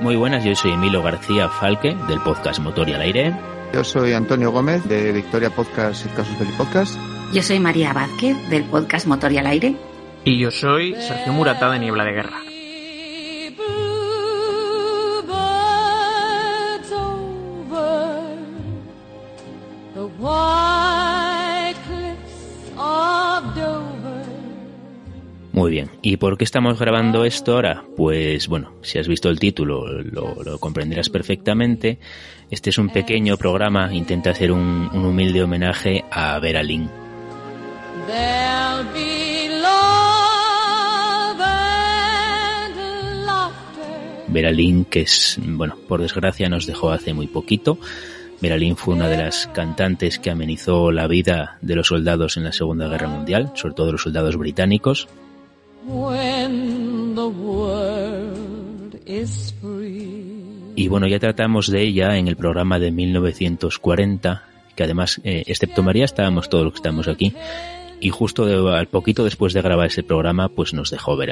Muy buenas, yo soy Emilio García Falque del podcast Motor y al Aire. Yo soy Antonio Gómez de Victoria Podcast y Casos del Podcast. Yo soy María Vázquez del podcast Motor y al Aire. Y yo soy Sergio Murata de Niebla de Guerra. Muy bien, ¿y por qué estamos grabando esto ahora? Pues bueno, si has visto el título lo, comprenderás perfectamente. Este es un pequeño programa, intenta hacer un, humilde homenaje a Vera Lynn. Vera Lynn, que es, bueno, por desgracia nos dejó hace muy poquito. Vera Lynn fue una de las cantantes que amenizó la vida de los soldados en la Segunda Guerra Mundial, sobre todo los soldados británicos. Y bueno, ya tratamos de ella en el programa de 1940, que además, eh, excepto María, estábamos todos los que estamos aquí. Y justo al poquito después de grabar ese programa, pues nos dejó ver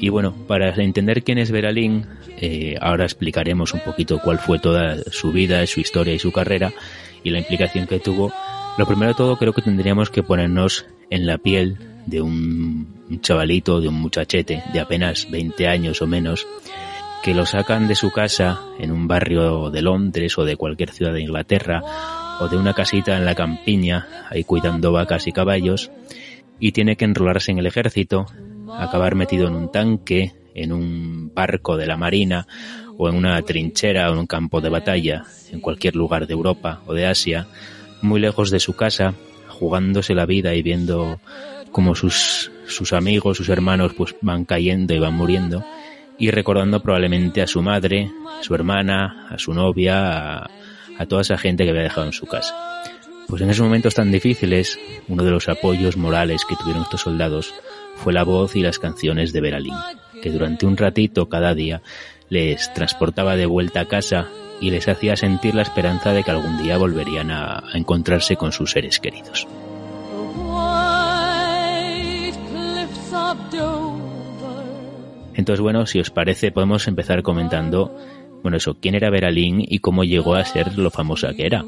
Y bueno, para entender quién es Veralín, eh, ahora explicaremos un poquito cuál fue toda su vida, su historia y su carrera y la implicación que tuvo lo primero de todo creo que tendríamos que ponernos en la piel de un chavalito, de un muchachete de apenas 20 años o menos, que lo sacan de su casa en un barrio de Londres o de cualquier ciudad de Inglaterra o de una casita en la campiña, ahí cuidando vacas y caballos, y tiene que enrolarse en el ejército, acabar metido en un tanque, en un barco de la marina o en una trinchera o en un campo de batalla, en cualquier lugar de Europa o de Asia, muy lejos de su casa, jugándose la vida y viendo cómo sus, sus amigos, sus hermanos, pues van cayendo y van muriendo, y recordando probablemente a su madre, a su hermana, a su novia, a, a toda esa gente que había dejado en su casa. Pues en esos momentos tan difíciles, uno de los apoyos morales que tuvieron estos soldados fue la voz y las canciones de Beralín, que durante un ratito cada día les transportaba de vuelta a casa y les hacía sentir la esperanza de que algún día volverían a, encontrarse con sus seres queridos. Entonces, bueno, si os parece, podemos empezar comentando, bueno, eso, quién era Vera Lynn y cómo llegó a ser lo famosa que era.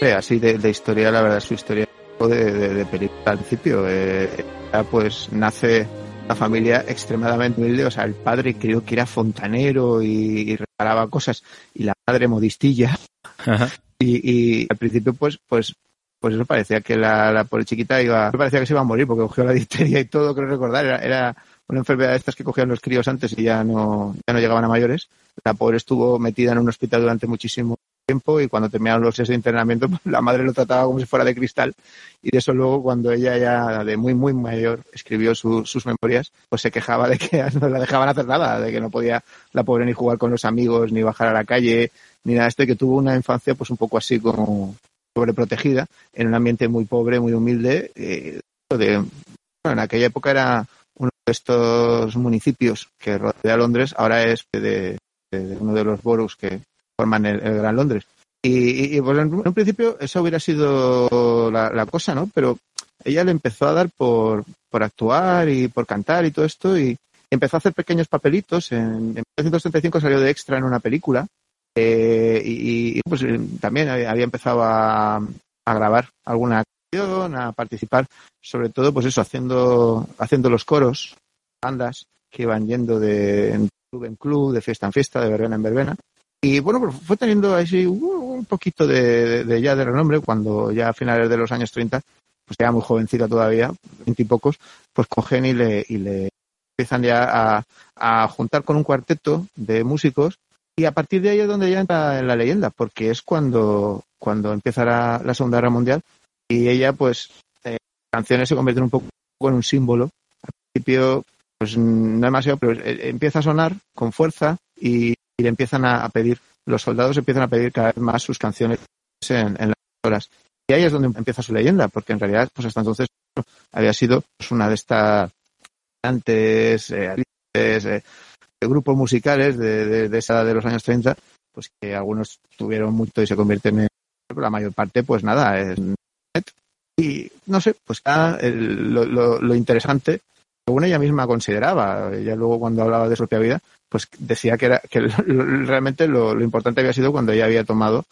Así de, de historia, la verdad, su historia de, de, película al principio. Eh, pues nace una familia extremadamente humilde, o sea, el padre creo que era fontanero y, reparaba cosas, y la madre modistilla. Y, al principio, pues, pues, pues eso parecía que la, la pobre chiquita iba, parecía que se iba a morir porque cogió la difteria y todo, creo recordar, era, era una enfermedad de estas que cogían los críos antes y ya no, ya no llegaban a mayores. La pobre estuvo metida en un hospital durante muchísimo tiempo y cuando terminaron los de internamiento pues, la madre lo trataba como si fuera de cristal. Y de eso luego cuando ella ya de muy muy mayor escribió sus memorias pues se quejaba de que no la dejaban hacer nada de que no podía la pobre ni jugar con los amigos ni bajar a la calle ni nada de esto y que tuvo una infancia pues un poco así como sobreprotegida en un ambiente muy pobre muy humilde eh, de, en aquella época era uno de estos municipios que rodea Londres ahora es de, de uno de los boroughs que forman el, Gran Londres. Y, pues en un principio eso hubiera sido la, cosa, ¿no? Pero ella le empezó a dar por, por actuar y por cantar y todo esto y empezó a hacer pequeños papelitos. En, 1935 salió de extra en una película eh, y, pues también había empezado a, a grabar alguna canción, a participar, sobre todo pues eso, haciendo, haciendo los coros, bandas que iban yendo de club en club, de fiesta en fiesta, de verbena en verbena. Y bueno, pues fue teniendo así un poquito de, ya de renombre cuando ya a finales de los años 30, pues ya muy jovencita todavía, veinte y pocos, pues cogen y le, y le empiezan ya a, juntar con un cuarteto de músicos y a partir de ahí es donde ya entra en la leyenda, porque es cuando, cuando empieza la, Segunda Guerra Mundial y ella pues eh, canciones se convierten un poco en un símbolo. Al principio pues no demasiado, pero eh, empieza a sonar con fuerza y y le empiezan a, pedir, los soldados empiezan a pedir cada vez más sus canciones en, las horas. Y ahí es donde empieza su leyenda, porque en realidad, pues hasta entonces había sido pues, una de estas antes, eh, eh, grupos musicales de, de, esa de los años 30, pues que algunos tuvieron mucho y se convierten en la mayor parte, pues nada, es y no sé, pues lo, interesante, según ella misma consideraba, ella luego cuando hablaba de su propia vida, pues decía que era que realmente lo, importante había sido cuando ella había tomado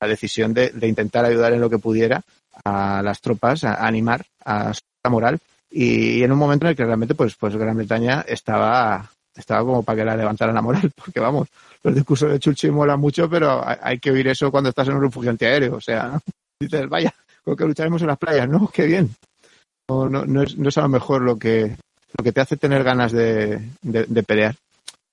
la decisión de, intentar ayudar en lo que pudiera a las tropas, a, animar a su moral y, en un momento en el que realmente pues, pues Gran Bretaña estaba estaba como para que la levantaran la moral, porque vamos, los discursos de Churchill molan mucho, pero hay, que oír eso cuando estás en un refugio antiaéreo, o sea, dices, vaya, con que lucharemos en las playas, ¿no? Qué bien. No, no, no, es, no es a lo mejor lo que, lo que te hace tener ganas de, de, pelear.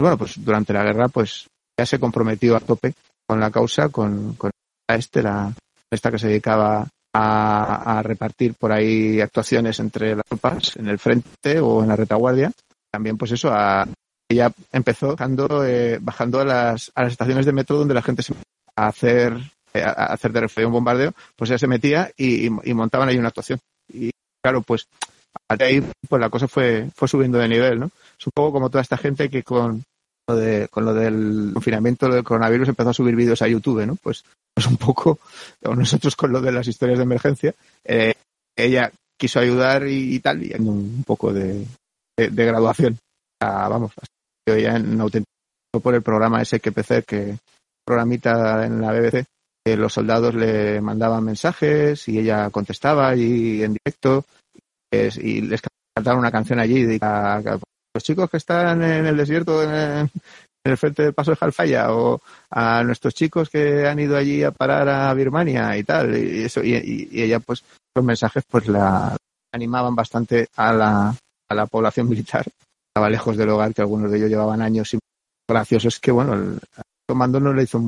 Bueno, pues durante la guerra, pues ya se comprometió a tope con la causa, con, con este, la, esta que se dedicaba a, a, repartir por ahí actuaciones entre las tropas en el frente o en la retaguardia. También, pues eso, a, ella empezó bajando, eh, a, las, a las estaciones de metro donde la gente se a hacer eh, a hacer de refugio un bombardeo, pues ella se metía y, y, montaban ahí una actuación. Y claro, pues de ahí pues la cosa fue, fue subiendo de nivel, ¿no? Es como toda esta gente que con de, con lo del confinamiento del coronavirus empezó a subir vídeos a YouTube, ¿no? Pues, pues un poco, nosotros con lo de las historias de emergencia, eh, ella quiso ayudar y, tal, y un poco de, de, graduación. vamos, ya en auténtico por el programa SQPC, que programita en la BBC, los soldados le mandaban mensajes y ella contestaba allí en directo y les cantaron una canción allí a, los chicos que están en el desierto en el, frente del paso de Jalfaya o a nuestros chicos que han ido allí a parar a Birmania y tal y eso y, ella pues los mensajes pues la animaban bastante a la, a la población militar estaba lejos del hogar que algunos de ellos llevaban años y gracioso es que bueno el comando no le hizo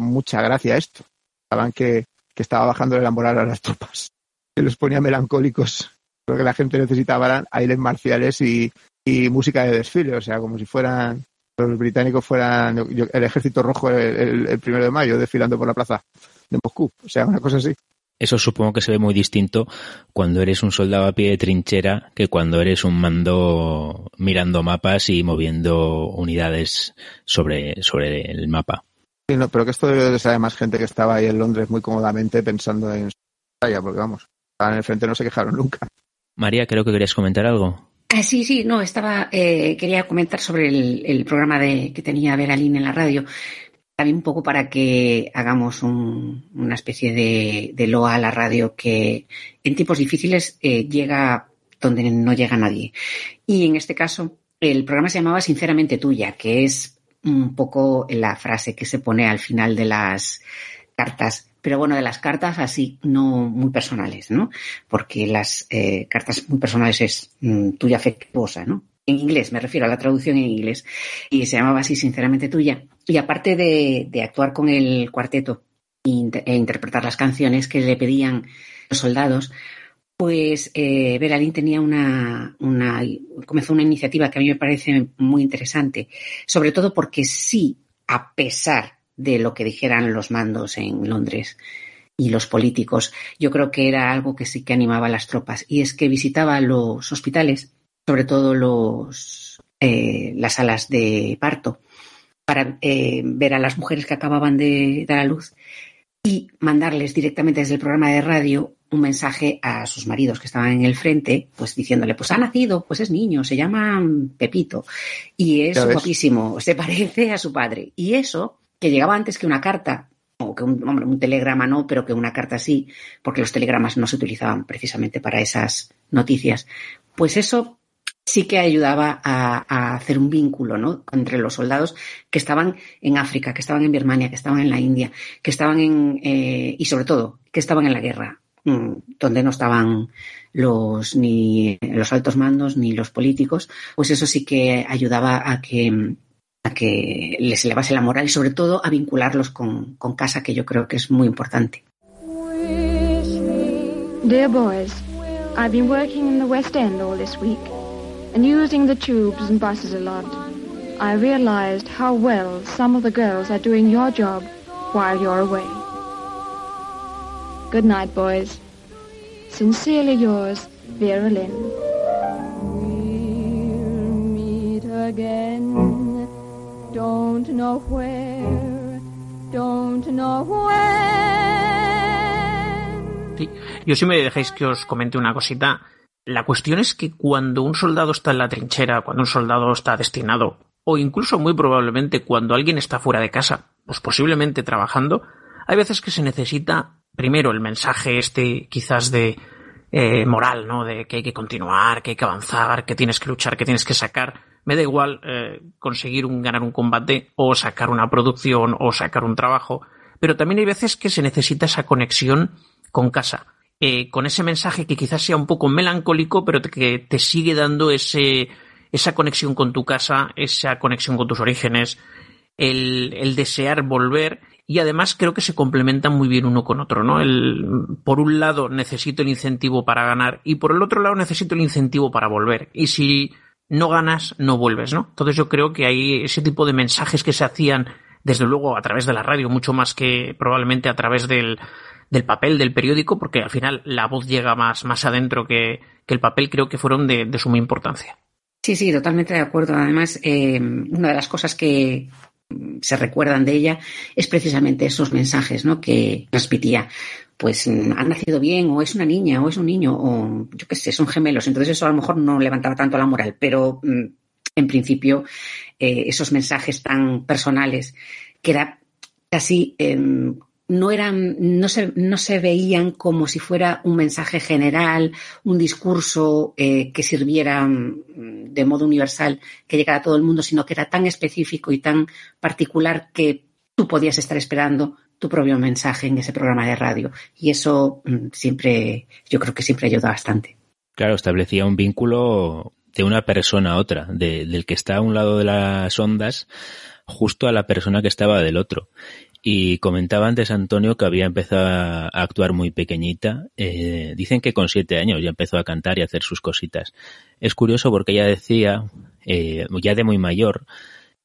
mucha gracia esto. Saben que, que estaba bajando la moral a las tropas. Que los ponía melancólicos. Lo que la gente necesitaba aires marciales y, y música de desfile, o sea, como si fueran los británicos fueran el ejército rojo el, primero de mayo desfilando por la plaza de Moscú, o sea, una cosa así. Eso supongo que se ve muy distinto cuando eres un soldado a pie de trinchera que cuando eres un mando mirando mapas y moviendo unidades sobre, sobre el mapa pero que esto debe de saber más gente que estaba ahí en Londres muy cómodamente pensando en su batalla, porque vamos, estaban en el frente no se quejaron nunca. María, creo que querías comentar algo. Ah, sí, sí, no, estaba, eh, quería comentar sobre el, programa de, que tenía Veralín en la radio, también un poco para que hagamos una especie de, de, loa a la radio que en tiempos difíciles eh, llega donde no llega nadie. Y en este caso, el programa se llamaba Sinceramente Tuya, que es un poco la frase que se pone al final de las cartas, pero bueno, de las cartas así no muy personales, ¿no? Porque las eh, cartas muy personales es mm, tuya afectuosa, ¿no? En inglés, me refiero a la traducción en inglés, y se llamaba así, sinceramente tuya. Y aparte de, actuar con el cuarteto e interpretar las canciones que le pedían los soldados, pues eh, Beralín tenía una, una, comenzó una iniciativa que a mí me parece muy interesante, sobre todo porque sí, a pesar de lo que dijeran los mandos en Londres y los políticos, yo creo que era algo que sí que animaba a las tropas, y es que visitaba los hospitales, sobre todo los, eh, las salas de parto, para eh, ver a las mujeres que acababan de dar a luz y mandarles directamente desde el programa de radio un mensaje a sus maridos que estaban en el frente, pues diciéndole, pues ha nacido, pues es niño, se llama Pepito y es guapísimo, se parece a su padre. Y eso, que llegaba antes que una carta, o que un, hombre, un telegrama no, pero que una carta sí, porque los telegramas no se utilizaban precisamente para esas noticias, pues eso sí que ayudaba a, hacer un vínculo ¿no? entre los soldados que estaban en África, que estaban en Birmania, que estaban en la India, que estaban en, eh, y sobre todo, que estaban en la guerra, mm, donde no estaban los ni los altos mandos ni los políticos, pues eso sí que ayudaba a que a que les elevase la moral y sobre todo a vincularlos con, con casa, que yo creo que es muy importante. Dear boys, I've been working in the West End all this week. and using the tubes and buses a lot, I realized how well some of the girls are doing your job while you're away. Good night, boys. Sincerely yours, Vera Lynn. We'll meet again. Don't know where, don't know when. Sí. Yo si me dejáis que os comente una cosita, la cuestión es que cuando un soldado está en la trinchera, cuando un soldado está destinado, o incluso muy probablemente cuando alguien está fuera de casa, pues posiblemente trabajando, hay veces que se necesita primero el mensaje este quizás de eh, moral, ¿no? De que hay que continuar, que hay que avanzar, que tienes que luchar, que tienes que sacar. Me da igual eh, conseguir un, ganar un combate o sacar una producción o sacar un trabajo, pero también hay veces que se necesita esa conexión con casa, eh, con ese mensaje que quizás sea un poco melancólico, pero que te sigue dando ese, esa conexión con tu casa, esa conexión con tus orígenes, el, el desear volver y además creo que se complementan muy bien uno con otro, ¿no? El, por un lado necesito el incentivo para ganar y por el otro lado necesito el incentivo para volver. Y si no ganas, no vuelves, ¿no? Entonces yo creo que hay ese tipo de mensajes que se hacían desde luego a través de la radio, mucho más que probablemente a través del, del papel, del periódico, porque al final la voz llega más, más adentro que, que el papel, creo que fueron de, de suma importancia. Sí, sí, totalmente de acuerdo. Además, eh, una de las cosas que, se recuerdan de ella es precisamente esos mensajes ¿no? que transmitía. Pues mm, han nacido bien, o es una niña, o es un niño, o yo qué sé, son gemelos. Entonces eso a lo mejor no levantaba tanto la moral, pero mm, en principio eh, esos mensajes tan personales que era casi eh, no eran, no se, no se veían como si fuera un mensaje general, un discurso eh, que sirviera mm, de modo universal, que llegara a todo el mundo, sino que era tan específico y tan particular que tú podías estar esperando tu propio mensaje en ese programa de radio. Y eso mm, siempre, yo creo que siempre ayuda bastante. Claro, establecía un vínculo de una persona a otra, de, del que está a un lado de las ondas justo a la persona que estaba del otro. Y comentaba antes Antonio que había empezado a actuar muy pequeñita. Eh, dicen que con siete años ya empezó a cantar y a hacer sus cositas. Es curioso porque ella decía, eh, ya de muy mayor,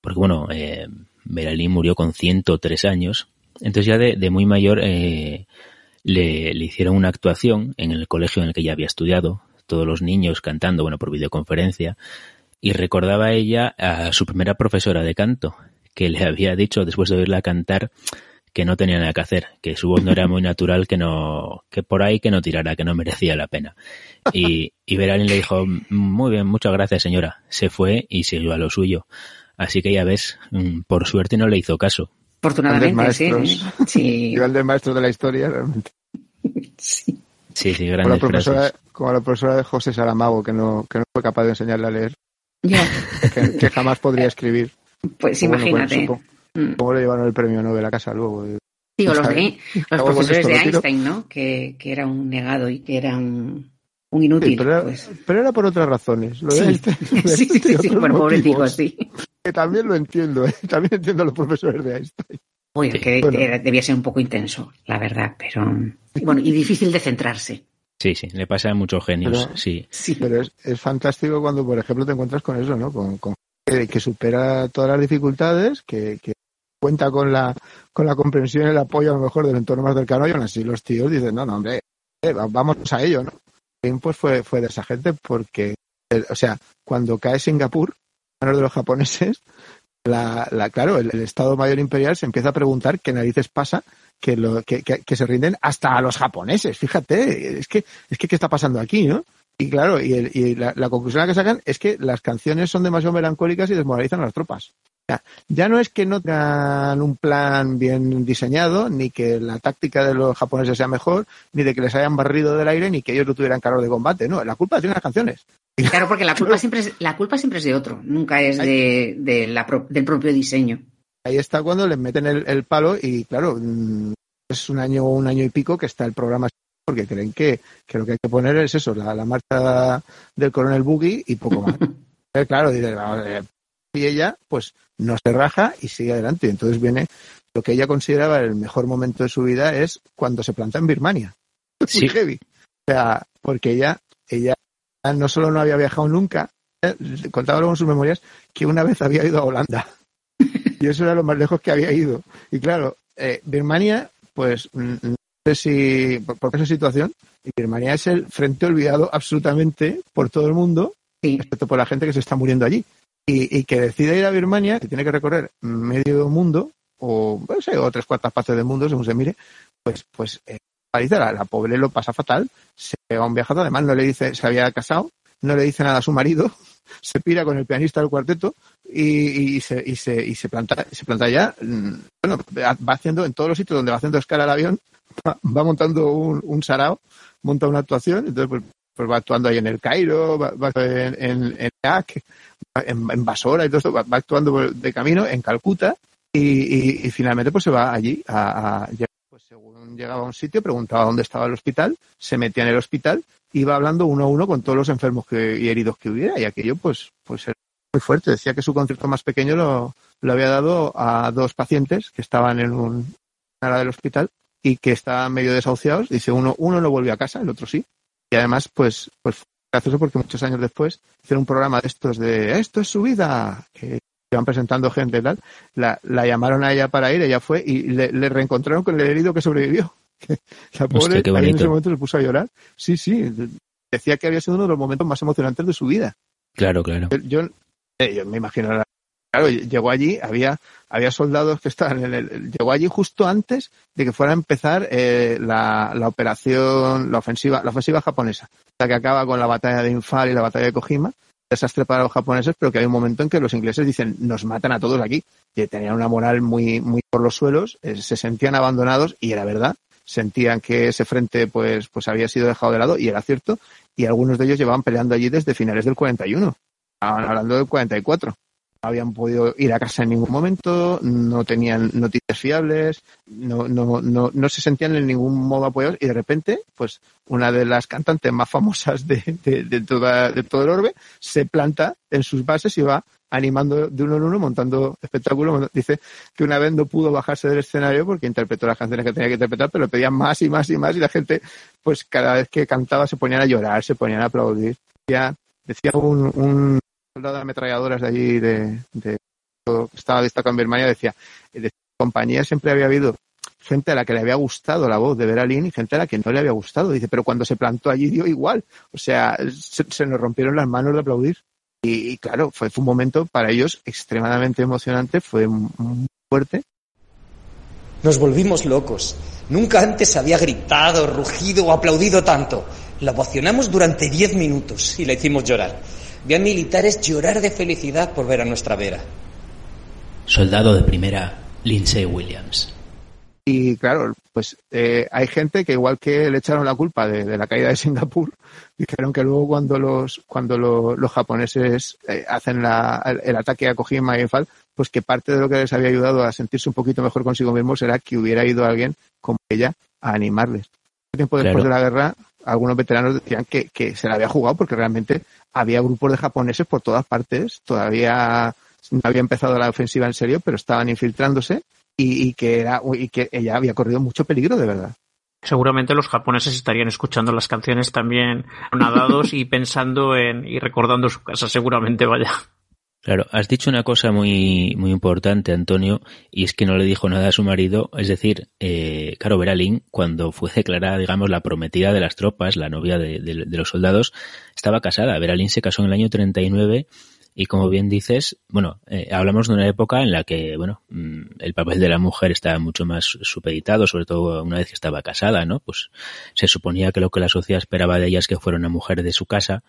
porque bueno, eh, murió con 103 años, entonces ya de, de muy mayor eh, le, le hicieron una actuación en el colegio en el que ella había estudiado, todos los niños cantando, bueno, por videoconferencia, y recordaba ella a su primera profesora de canto, que le había dicho después de oírla cantar que no tenía nada que hacer, que su voz no era muy natural, que no, que por ahí que no tirara, que no merecía la pena. Y, y Beralín le dijo, muy bien, muchas gracias señora. Se fue y siguió a lo suyo. Así que ya ves, mm, por suerte no le hizo caso. Afortunadamente, sí. sí. Yo el de maestro de la historia, realmente. Sí. Sí, sí, Como la, profesora, frases. como la profesora de José Saramago, que no, que no fue capaz de enseñarle a leer, Ya, que, que jamás podría escribir. Pues Bueno, pues, imagínate. supongo- Mm. ¿Cómo le llevaron el premio Nobel a casa luego? Sí, o los, de, los profesores de. Einstein, ¿no? Que, que era un negado y que era un, un inútil. Sí, pero, era, pues. pero era por otras razones. Lo de Sí. Einstein, sí, sí, sí, sí, bueno, pobrecito, sí. Que también lo entiendo, ¿eh? también entiendo a los profesores de Einstein. Oye, Sí, que bueno. era- debía ser un poco intenso, la verdad, pero bueno, y difícil de centrarse. Sí, sí, le pasa a muchos genios, Pero- sí. Sí. Pero es, es fantástico cuando, por ejemplo, te encuentras con eso, ¿no? Con, con que, que supera todas las dificultades, que, cuenta con la, con la comprensión y el apoyo a lo mejor del entorno más cercano y aún así los tíos dicen, no, no, hombre, eh, va- vamos a ello, ¿no? Pues fue, fue de esa gente porque, o sea, cuando cae Singapur, manos de los japoneses, la, la, claro, el, Estado Mayor Imperial se empieza a preguntar qué narices pasa que, lo, que se rinden hasta a los japoneses. Fíjate, es que, es que, ¿qué está pasando aquí, no? Y claro, y, el- y la, la conclusión a la que sacan es que las canciones son demasiado melancólicas y desmoralizan a las tropas. O sea, ya no es que no tengan un plan bien diseñado, ni que la táctica de los japoneses sea mejor, ni de que les hayan barrido del aire, ni que ellos no tuvieran carro de combate. No, la culpa tiene las canciones. Claro, porque la culpa siempre es, la culpa siempre es de otro, nunca es de, de la pro- del propio diseño. Ahí está cuando les meten el, el palo y claro, mm, es un año un año y pico que está el programa porque creen que, que lo que hay que poner es eso, la, la marcha del coronel Boogie y poco más. Eh, claro, dice, "Vale". y ella pues no se raja y sigue adelante. Y entonces viene lo que ella consideraba el mejor momento de su vida es cuando se planta en Birmania. Sí. Muy heavy. O sea, porque ella, ella no solo no había viajado nunca, eh, contaba luego en sus memorias que una vez había ido a Holanda. Y eso era lo más lejos que había ido. Y claro, eh, Birmania, pues mm, si por, por esa situación, y Birmania es el frente olvidado absolutamente por todo el mundo, Sí, excepto por la gente que se está muriendo allí. y, que decide ir a Birmania, que tiene que recorrer medio mundo, o, no sé, o tres cuartas partes del mundo, según se mire, pues, pues eh, la, la, pobre lo pasa fatal, se pega un viajado, además no le dice, se había casado, no le dice nada a su marido, se pira con el pianista del cuarteto y, y, se, y, se, y se planta, se planta ya, mm, bueno, va haciendo en todos los sitios donde va haciendo escala el avión, va, montando un, un sarao, monta una actuación, entonces pues, pues va actuando ahí en el Cairo, va, en, en, en en, Basora y todo va, actuando de camino en Calcuta y, finalmente pues se va allí a, a pues según llegaba a un sitio preguntaba dónde estaba el hospital, se metía en el hospital, iba hablando uno a uno con todos los enfermos que, y heridos que hubiera y aquello pues pues era muy fuerte. Decía que su concierto más pequeño lo, lo había dado a dos pacientes que estaban en un área del hospital y que estaban medio desahuciados. Dice uno, uno no volvió a casa, el otro sí. Y además, pues, pues gracioso porque muchos años después hicieron un programa de estos de esto es su vida, que iban presentando gente y tal, la, la llamaron a ella para ir, ella fue y le, reencontraron con el herido que sobrevivió. La pobre en ese momento se puso a llorar. Sí, sí, decía que había sido uno de los momentos más emocionantes de su vida. Claro, claro. Yo, eh, yo me imagino claro, llegó allí, había, había soldados que estaban en el, llegó allí justo antes de que fuera a empezar eh, la, la, operación, la ofensiva, la ofensiva japonesa, la que acaba con la batalla de Infal y la batalla de Kojima, desastre para los japoneses, pero que hay un momento en que los ingleses dicen, nos matan a todos aquí, que tenían una moral muy, muy por los suelos, eh, se sentían abandonados y era verdad, sentían que ese frente pues, pues había sido dejado de lado y era cierto, y algunos de ellos llevaban peleando allí desde finales del 41, estaban hablando del 44 habían podido ir a casa en ningún momento, no tenían noticias fiables, no, no, no, no se sentían en ningún modo apoyados y de repente, pues una de las cantantes más famosas de, de, toda, de todo el orbe se planta en sus bases y va animando de uno en uno, montando espectáculos. Dice que una vez no pudo bajarse del escenario porque interpretó las canciones que tenía que interpretar, pero pedían más y más y más y la gente, pues cada vez que cantaba se ponían a llorar, se ponían a aplaudir. Ya decía un soldado de ametralladoras de allí, de, de, que estaba destacado en Birmania, decía, de compañía siempre había habido gente a la que le había gustado la voz de Beralín y gente a la que no le había gustado. Dice, pero cuando se plantó allí dio igual. O sea, se, nos rompieron las manos de aplaudir. Y, claro, fue, fue, un momento para ellos extremadamente emocionante, fue muy fuerte. Nos volvimos locos. Nunca antes había gritado, rugido o aplaudido tanto. La ovacionamos durante diez minutos y la hicimos llorar. Vi a militares llorar de felicidad por ver a nuestra Vera. Soldado de primera, Lindsay Williams. Y claro, pues eh, hay gente que igual que le echaron la culpa de, la caída de Singapur, dijeron que luego cuando los cuando los japoneses eh, hacen el, ataque a Kojima y Enfal, pues que parte de lo que les había ayudado a sentirse un poquito mejor consigo mismos era que hubiera ido alguien como ella a animarles. Tiempo después de la guerra, algunos veteranos decían que, que se la había jugado porque realmente había grupos de japoneses por todas partes, todavía no había empezado la ofensiva en serio, pero estaban infiltrándose y, que era y que ella había corrido mucho peligro de verdad. Seguramente los japoneses estarían escuchando las canciones también nadados y pensando en y recordando su casa, seguramente vaya. Claro, has dicho una cosa muy, muy importante, Antonio, y es que no le dijo nada a su marido. Es decir, eh, Caro Beralín, cuando fue declarada, digamos, la prometida de las tropas, la novia de, los soldados, estaba casada. Beralín se casó en el año 39 y como bien dices, bueno, eh, hablamos de una época en la que, bueno, mm, el papel de la mujer estaba mucho más supeditado, sobre todo una vez que estaba casada, ¿no? Pues se suponía que lo que la sociedad esperaba de ella es que fuera una mujer de su casa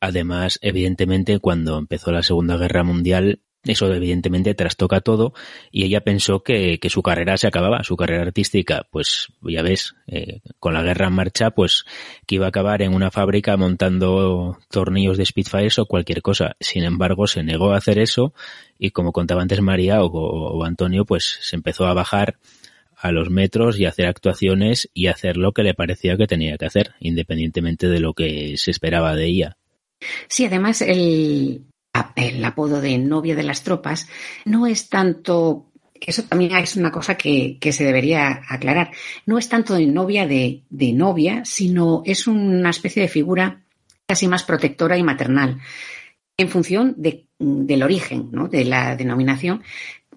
Además, evidentemente, cuando empezó la Segunda Guerra Mundial, eso evidentemente trastoca todo y ella pensó que, su carrera se acababa, su carrera artística, pues ya ves, eh, con la guerra en marcha, pues que iba a acabar en una fábrica montando tornillos de Spitfires o cualquier cosa. Sin embargo, se negó a hacer eso y como contaba antes María o, o Antonio, pues se empezó a bajar a los metros y hacer actuaciones y hacer lo que le parecía que tenía que hacer, independientemente de lo que se esperaba de ella. Sí, además el, apodo de novia de las tropas no es tanto eso también es una cosa que, se debería aclarar. No es tanto de novia de, de, novia, sino es una especie de figura casi más protectora y maternal, en función de, del origen ¿no? de la denominación,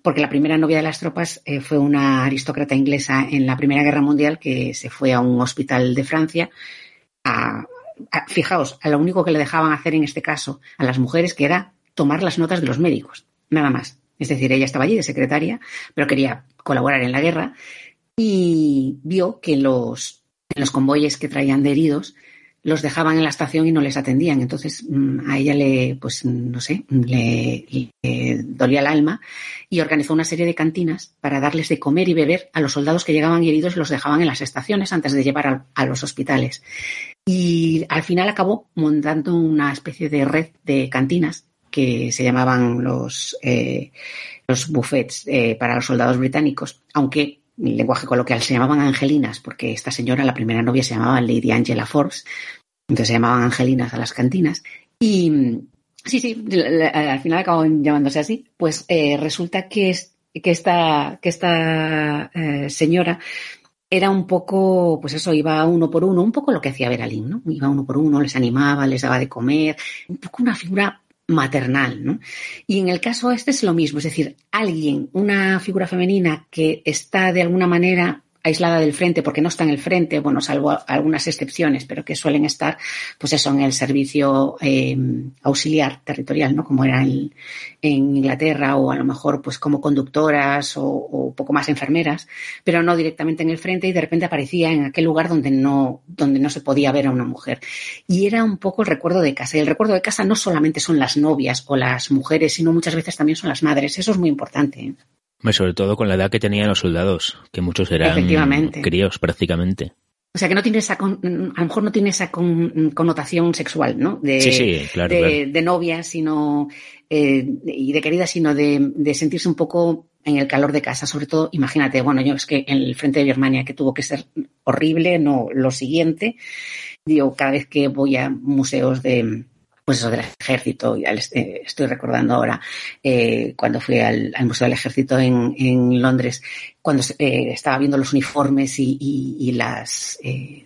porque la primera novia de las tropas eh, fue una aristócrata inglesa en la Primera Guerra Mundial que se fue a un hospital de Francia a, fijaos, a lo único que le dejaban hacer en este caso a las mujeres, que era tomar las notas de los médicos, nada más. Es decir, ella estaba allí de secretaria, pero quería colaborar en la guerra y vio que los, los convoyes que traían de heridos los dejaban en la estación y no les atendían. Entonces mm, a ella le, pues no sé, le, dolía el alma y organizó una serie de cantinas para darles de comer y beber a los soldados que llegaban heridos y los dejaban en las estaciones antes de llevar a, los hospitales. Y al final acabó montando una especie de red de cantinas que se llamaban los, eh, los buffets eh, para los soldados británicos, aunque en lenguaje coloquial se llamaban angelinas, porque esta señora, la primera novia, se llamaba Lady Angela Forbes, entonces se llamaban angelinas a las cantinas. Y sí, sí, al final acabó llamándose así. Pues eh, resulta que, que esta, que esta eh, señora era un poco, pues eso, iba uno por uno, un poco lo que hacía Beralín, ¿no? Iba uno por uno, les animaba, les daba de comer, un poco una figura maternal, ¿no? Y en el caso este es lo mismo, es decir, alguien, una figura femenina que está de alguna manera aislada del frente porque no está en el frente, bueno, salvo algunas excepciones, pero que suelen estar, pues eso, en el servicio eh, auxiliar territorial, ¿no? Como era en, Inglaterra o a lo mejor pues como conductoras o, o, poco más enfermeras, pero no directamente en el frente y de repente aparecía en aquel lugar donde no, donde no se podía ver a una mujer. Y era un poco el recuerdo de casa. Y el recuerdo de casa no solamente son las novias o las mujeres, sino muchas veces también son las madres. Eso es muy importante. Sobre todo con la edad que tenían los soldados, que muchos eran críos prácticamente. O sea, que no tiene esa, a lo mejor no tiene esa connotación sexual, ¿no? De, sí, sí, claro, de, novia, sino, eh, y de querida, sino de, de, sentirse un poco en el calor de casa. Sobre todo, imagínate, bueno, yo es que en el frente de Birmania, que tuvo que ser horrible, no, lo siguiente, digo, cada vez que voy a museos de, pues eso del ejército, ya eh, estoy recordando ahora eh, cuando fui al, Museo del Ejército en, en Londres, cuando eh, estaba viendo los uniformes y, y, las y,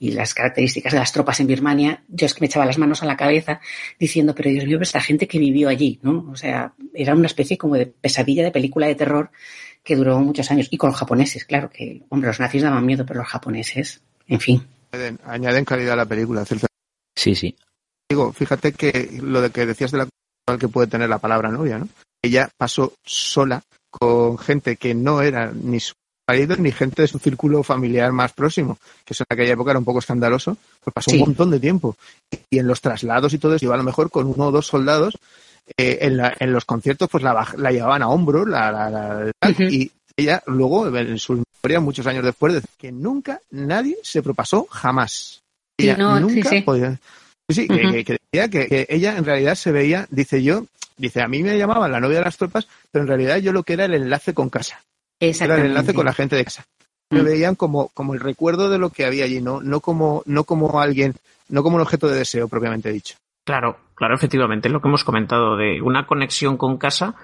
y, las características de las tropas en Birmania, yo es que me echaba las manos a la cabeza diciendo, pero Dios mío, esta gente que vivió allí, ¿no? O sea, era una especie como de pesadilla de película de terror que duró muchos años. Y con los japoneses, claro, que, hombre, los nazis daban miedo, pero los japoneses, en fin. Añaden, calidad a la película. Sí, sí. Digo, fíjate que lo de que decías de la que puede tener la palabra novia, ¿no? Ella pasó sola con gente que no era ni su marido ni gente de su círculo familiar más próximo, que eso en aquella época era un poco escandaloso, pues pasó un montón de tiempo. Y en los traslados y todo eso, iba a lo mejor con uno o dos soldados, eh, en, los conciertos pues la, la llevaban a hombro, la, y ella luego, en su historia, muchos años después, decía que nunca nadie se propasó jamás. Ella nunca podía Sí, que, decía que, ella en realidad se veía, dice yo, dice, a mí me llamaban la novia de las tropas, pero en realidad yo lo que era el enlace con casa. Era el enlace con la gente de casa. Me mm. veían como, como el recuerdo de lo que había allí, no, no como, no como alguien, no como un objeto de deseo propiamente dicho. Claro, claro, efectivamente, es lo que hemos comentado de una conexión con casa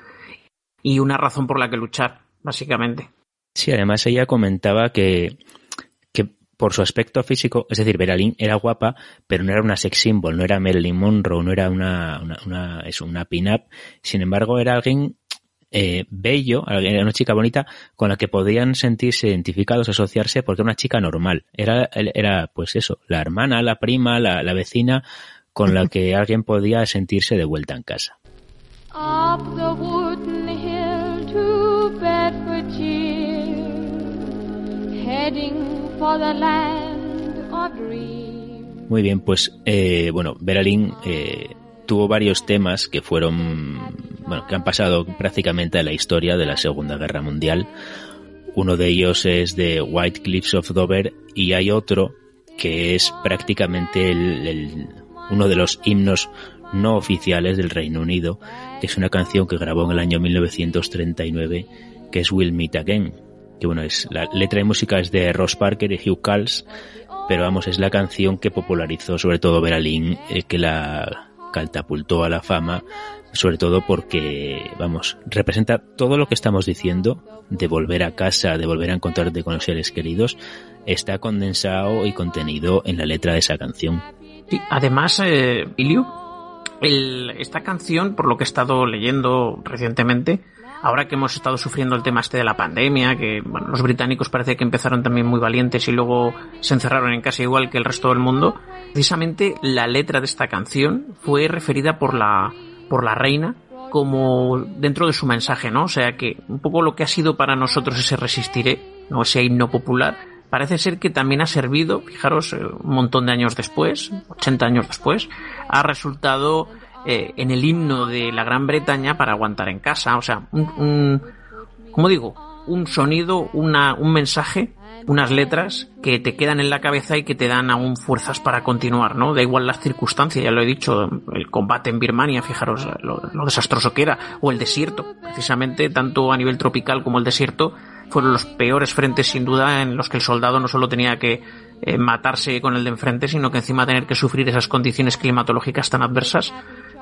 y una razón por la que luchar, básicamente. Sí, además ella comentaba que por su aspecto físico, es decir, Beralín era guapa, pero no era una sex symbol, no era Marilyn Monroe, no era una, una, una, una pin-up. Sin embargo, era alguien eh, bello, era una chica bonita con la que podían sentirse identificados, asociarse, porque era una chica normal. Era, era pues eso, la hermana, la prima, la, la vecina con la que alguien podía sentirse de vuelta en casa. Muy bien, pues eh, bueno, Beralín eh, tuvo varios temas que fueron, bueno, que han pasado prácticamente a la historia de la Segunda Guerra Mundial. Uno de ellos es de White Cliffs of Dover y hay otro que es prácticamente el, uno de los himnos no oficiales del Reino Unido, que es una canción que grabó en el año 1939, que es We'll Meet Again, que bueno, es la letra y música es de Ross Parker y Hugh Calls, pero vamos, es la canción que popularizó sobre todo Beralín, eh, que la catapultó a la fama, sobre todo porque, vamos, representa todo lo que estamos diciendo, de volver a casa, de volver a encontrarte con los seres queridos, está condensado y contenido en la letra de esa canción. Y además, eh, Iliu, esta canción, por lo que he estado leyendo recientemente, ahora que hemos estado sufriendo el tema este de la pandemia, que bueno, los británicos parece que empezaron también muy valientes y luego se encerraron en casa igual que el resto del mundo, precisamente la letra de esta canción fue referida por la por la reina como dentro de su mensaje, ¿no? O sea que un poco lo que ha sido para nosotros ese resistiré, no ese himno popular, parece ser que también ha servido, fijaros, eh, un montón de años después, 80 años después, ha resultado eh, en el himno de la Gran Bretaña para aguantar en casa. O sea, un, un como digo, un sonido, una, un mensaje unas letras que te quedan en la cabeza y que te dan aún fuerzas para continuar, ¿no? Da igual las circunstancias, ya lo he dicho, el combate en Birmania, fijaros lo, desastroso que era, o el desierto, precisamente, tanto a nivel tropical como el desierto, fueron los peores frentes sin duda en los que el soldado no solo tenía que eh, matarse con el de enfrente, sino que encima tener que sufrir esas condiciones climatológicas tan adversas,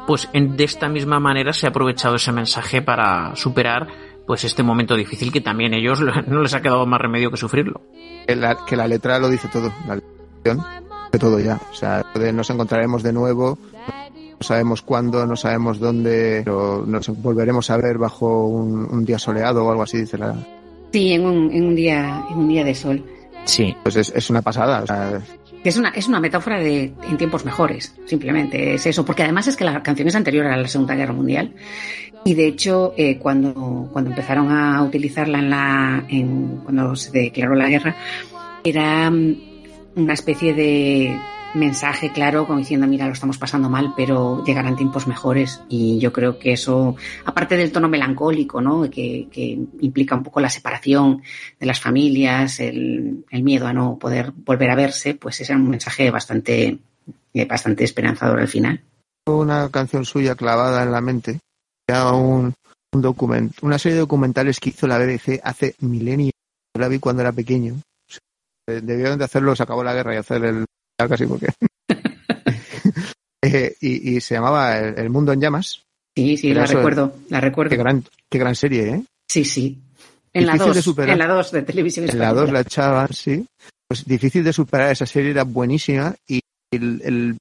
pues en, de esta misma manera se ha aprovechado ese mensaje para superar pues este momento difícil que también ellos no les ha quedado más remedio que sufrirlo. Que la, que la letra lo dice todo, la letra de todo ya. O sea, nos encontraremos de nuevo, no sabemos cuándo, no sabemos dónde, pero nos volveremos a ver bajo un, día soleado o algo así, dice la. Sí, en un, en un día, en un día de sol. Sí. Pues es, es una pasada. O sea, es una, es una metáfora de en tiempos mejores, simplemente es eso, porque además es que la canción es anterior a la Segunda Guerra Mundial y de hecho eh, cuando, cuando empezaron a utilizarla en la, en, cuando se declaró la guerra, era mm, una especie de, mensaje claro como diciendo, mira, lo estamos pasando mal, pero llegarán tiempos mejores. Y yo creo que eso, aparte del tono melancólico, ¿no? Que, que implica un poco la separación de las familias, el, el, miedo a no poder volver a verse, pues ese era un mensaje bastante, eh, bastante esperanzador al final. Una canción suya clavada en la mente, ya un, un documento, una serie de documentales que hizo la BBC hace milenios. La vi cuando era pequeño. Debieron de hacerlo, se acabó la guerra y hacer el casi porque. eh, y, y, se llamaba el, Mundo en Llamas. Sí, sí, la recuerdo, la recuerdo. Qué gran, qué gran serie, ¿eh? Sí, sí. En la 2, en la 2 de televisión española. En la 2 la echaban, sí. Pues difícil de superar, esa serie era buenísima y el, el,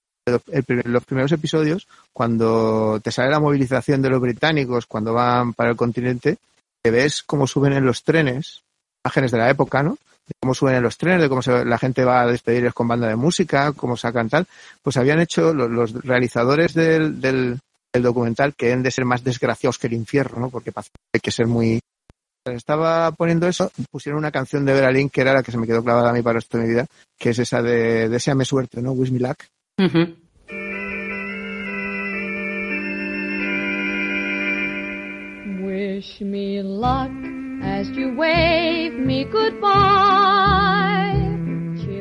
el, los primeros episodios, cuando te sale la movilización de los británicos, cuando van para el continente, te ves cómo suben en los trenes, imágenes de la época, ¿no? De cómo suben los trenes, de cómo la gente va a despedirles con banda de música, cómo sacan tal, pues habían hecho los, los realizadores del, del, del, documental que deben de ser más desgraciados que el infierno, ¿no? Porque hay que ser muy... Estaba poniendo eso, pusieron una canción de Vera que era la que se me quedó clavada a mí para esta mi vida, que es esa de Deseame suerte, ¿no? Wish me luck. Uh -huh. Wish me luck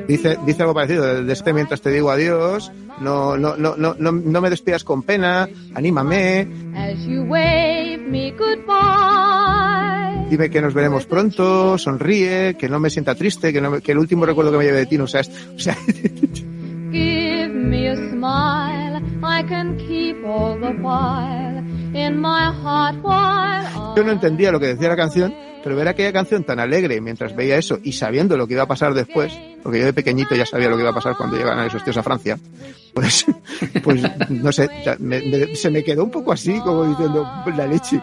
Dice, dice algo parecido, de este mientras te digo adiós, no, no, no, no, no, me despidas con pena, anímame. Dime que nos veremos pronto, sonríe, que no me sienta triste, que, no que el último recuerdo que me lleve de ti no sea, o sea Give me a smile, I can keep all the while in my heart while Yo no entendía lo que decía la canción, pero ver aquella canción tan alegre mientras veía eso y sabiendo lo que iba a pasar después, porque yo de pequeñito ya sabía lo que iba a pasar cuando llegaran esos tíos a Francia, pues, pues no sé, se me quedó un poco así, como diciendo, la leche,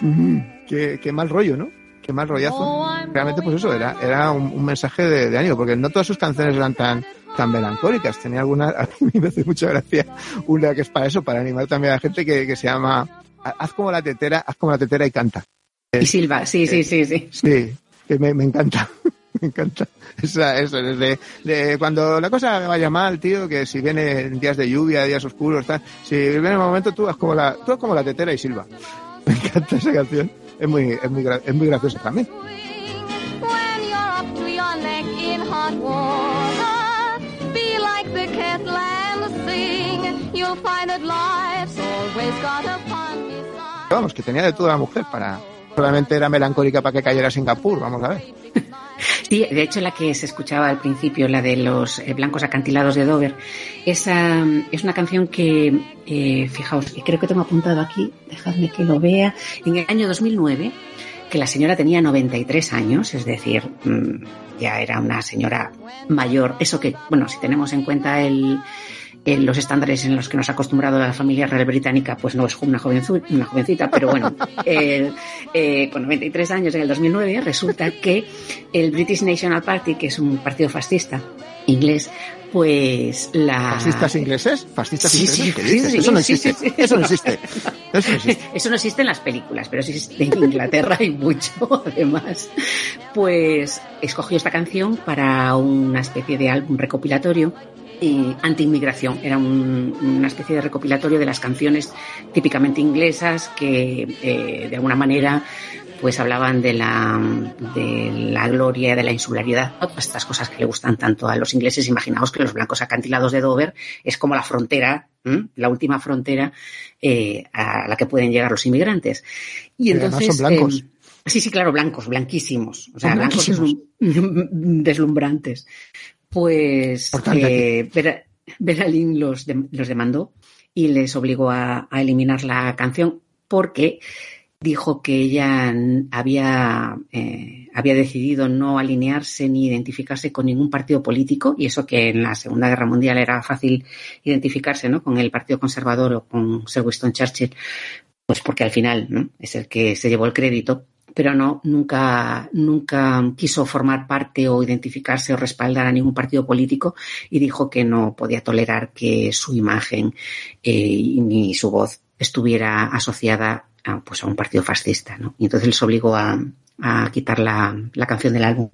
mm, qué, qué mal rollo, ¿no? Qué mal rollazo. Realmente, pues eso, era, era un, mensaje de, de, ánimo, porque no todas sus canciones eran tan, tan melancólicas. Tenía alguna, a mí me hace mucha gracia, una que es para eso, para animar también a la gente que, que se llama Haz como la tetera, haz como la tetera y canta. Y Silva, sí, sí, sí, sí. Sí, que me, me encanta. Me encanta. Esa, eso, desde de cuando la cosa vaya mal, tío, que si viene días de lluvia, días oscuros, tal, si viene el momento, tú haz como la, tú haz como la tetera y silba. Me encanta esa canción. Es muy, es muy, es muy graciosa también. Vamos, que tenía de toda la mujer para, solamente era melancólica para que cayera Singapur, vamos a ver. Sí, de hecho la que se escuchaba al principio, la de los eh, blancos acantilados de Dover, esa es una canción que, eh, fijaos, creo que tengo apuntado aquí, dejadme que lo vea, en el año 2009, que la señora tenía 93 años, es decir, mm, ya era una señora mayor. Eso que, bueno, si tenemos en cuenta el, en los estándares en los que nos ha acostumbrado la familia real británica, pues no es una, una jovencita, pero bueno, eh, eh, con 93 años en el 2009 resulta que el British National Party, que es un partido fascista, inglés, pues la... ¿Fascistas ingleses? ¿Fascistas Sí, ingleses? sí, ¿Qué sí, Eso no existe. sí, sí. Eso no existe. Eso no existe. Eso no existe en las películas, pero sí existe en Inglaterra y mucho, además. Pues escogió esta canción para una especie de álbum recopilatorio eh, anti-inmigración. Era un- una especie de recopilatorio de las canciones típicamente inglesas que eh, de alguna manera pues hablaban de la, de la gloria, de la insularidad, todas estas cosas que le gustan tanto a los ingleses. Imaginaos que los blancos acantilados de Dover es como la frontera, ¿m? la última frontera eh, a la que pueden llegar los inmigrantes. Y Pero entonces, son blancos. eh, sí, sí, claro, blancos, blanquísimos, o sea, blancos deslum- deslumbrantes. Pues eh, los, los demandó y les obligó a, a eliminar la canción porque dijo que ella había, eh, había decidido no alinearse ni identificarse con ningún partido político y eso que en la Segunda Guerra Mundial era fácil identificarse ¿no? con el Partido Conservador o con Sir Winston Churchill, pues porque al final ¿no? es el que se llevó el crédito, pero no, nunca, nunca quiso formar parte o identificarse o respaldar a ningún partido político y dijo que no podía tolerar que su imagen eh, ni su voz estuviera asociada a, pues, a un partido fascista. ¿no? Y entonces les obligó a, a quitar la, la canción del álbum.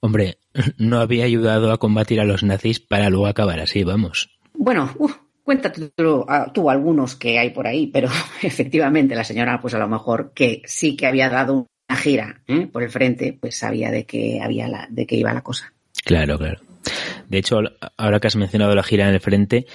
Hombre, no había ayudado a combatir a los nazis para luego acabar así, vamos. Bueno, uf, cuéntate tú, ah, tú algunos que hay por ahí, pero efectivamente la señora, pues a lo mejor que sí que había dado gira ¿eh? por el frente, pues sabía de qué había la, de qué iba la cosa. Claro, claro. De hecho, ahora que has mencionado la gira en el frente,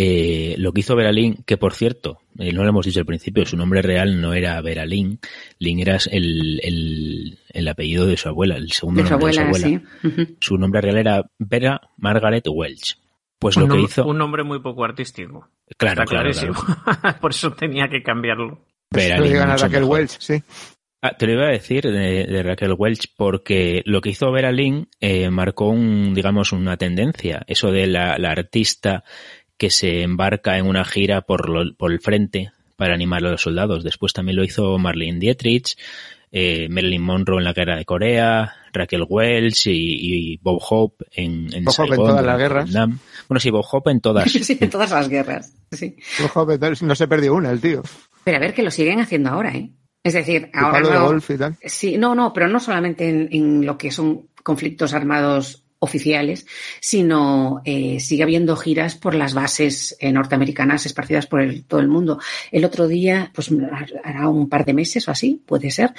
eh, lo que hizo Vera Lynn, que por cierto, eh, no lo hemos dicho al principio, su nombre real no era Vera Lynn, Lynn era el, el, el apellido de su abuela, el segundo De su nombre abuela, de su abuela. sí. Su nombre real era Vera Margaret Welch. Pues lo un, que hizo... un nombre muy poco artístico. Claro, Está claro, clarísimo. Por eso tenía que cambiarlo. Lynn digan a Raquel mejor. Welch, sí. Ah, te lo iba a decir de, de Raquel Welch porque lo que hizo Vera Lynn eh, marcó un, digamos, una tendencia. Eso de la, la artista que se embarca en una gira por, lo- por el frente para animar a los soldados. Después también lo hizo Marlene Dietrich, eh, Marilyn Monroe en la guerra de Corea, Raquel Welch y, y Bob Hope en, en Bob Hope en todas las guerras. Vietnam. Bueno, sí, Bob Hope en todas. Sí, en todas las guerras. Sí. Ojo, no se perdió una, el tío. Pero a ver que lo siguen haciendo ahora, ¿eh? Es decir, El ahora palo de no- golf y tal. Sí, no, no, pero no solamente en, en lo que son conflictos armados oficiales, sino eh, sigue habiendo giras por las bases eh, norteamericanas esparcidas por el- todo el mundo. El otro día, pues hará un par de meses o así, puede ser,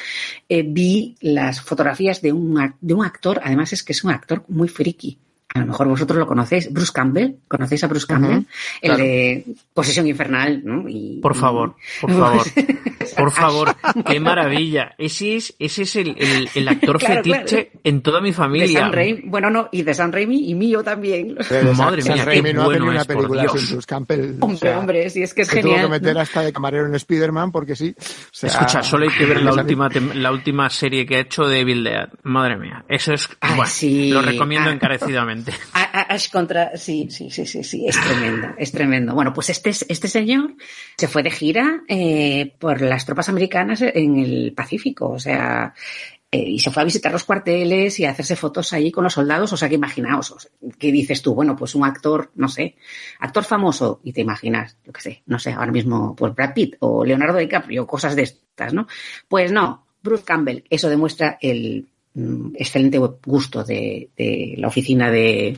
eh, vi las fotografías de un, de un actor, además es que es un actor muy friki. A lo mejor vosotros lo conocéis, Bruce Campbell, ¿conocéis a Bruce Campbell? El claro. de Posesión Infernal, ¿no? Y- Por favor, por favor. Por favor, qué maravilla. Ese es, ese es el, el- el actor Claro, fetiche en toda mi De familia. Raimi, bueno, no, y de San Raimi y mío también. Pero Madre mía, qué Raimi no bueno una es, por película Dios. sin Bruce Campbell. o Hombre, sea, hombre, si es que es que tuvo genial. que meter hasta de camarero en Spider-Man porque sí. O sea, Escucha, solo hay que ver la última, la última serie que ha hecho de Evil Dead. Madre mía, eso es, Ay, bueno, sí. lo recomiendo Ah. encarecidamente. Ash contra. Sí, sí, sí, sí, sí, es tremendo, es tremendo. Bueno, pues este, este señor se fue de gira eh, por las tropas americanas en el Pacífico, o sea, eh, y se fue a visitar los cuarteles y a hacerse fotos ahí con los soldados, o sea, que imaginaos, ¿qué dices tú? Bueno, pues un actor, no sé, actor famoso, y te imaginas, yo qué sé, no sé, ahora mismo, pues Brad Pitt o Leonardo DiCaprio, cosas de estas, ¿no? Pues no, Bruce Campbell, eso demuestra el mm, excelente gusto de la oficina de,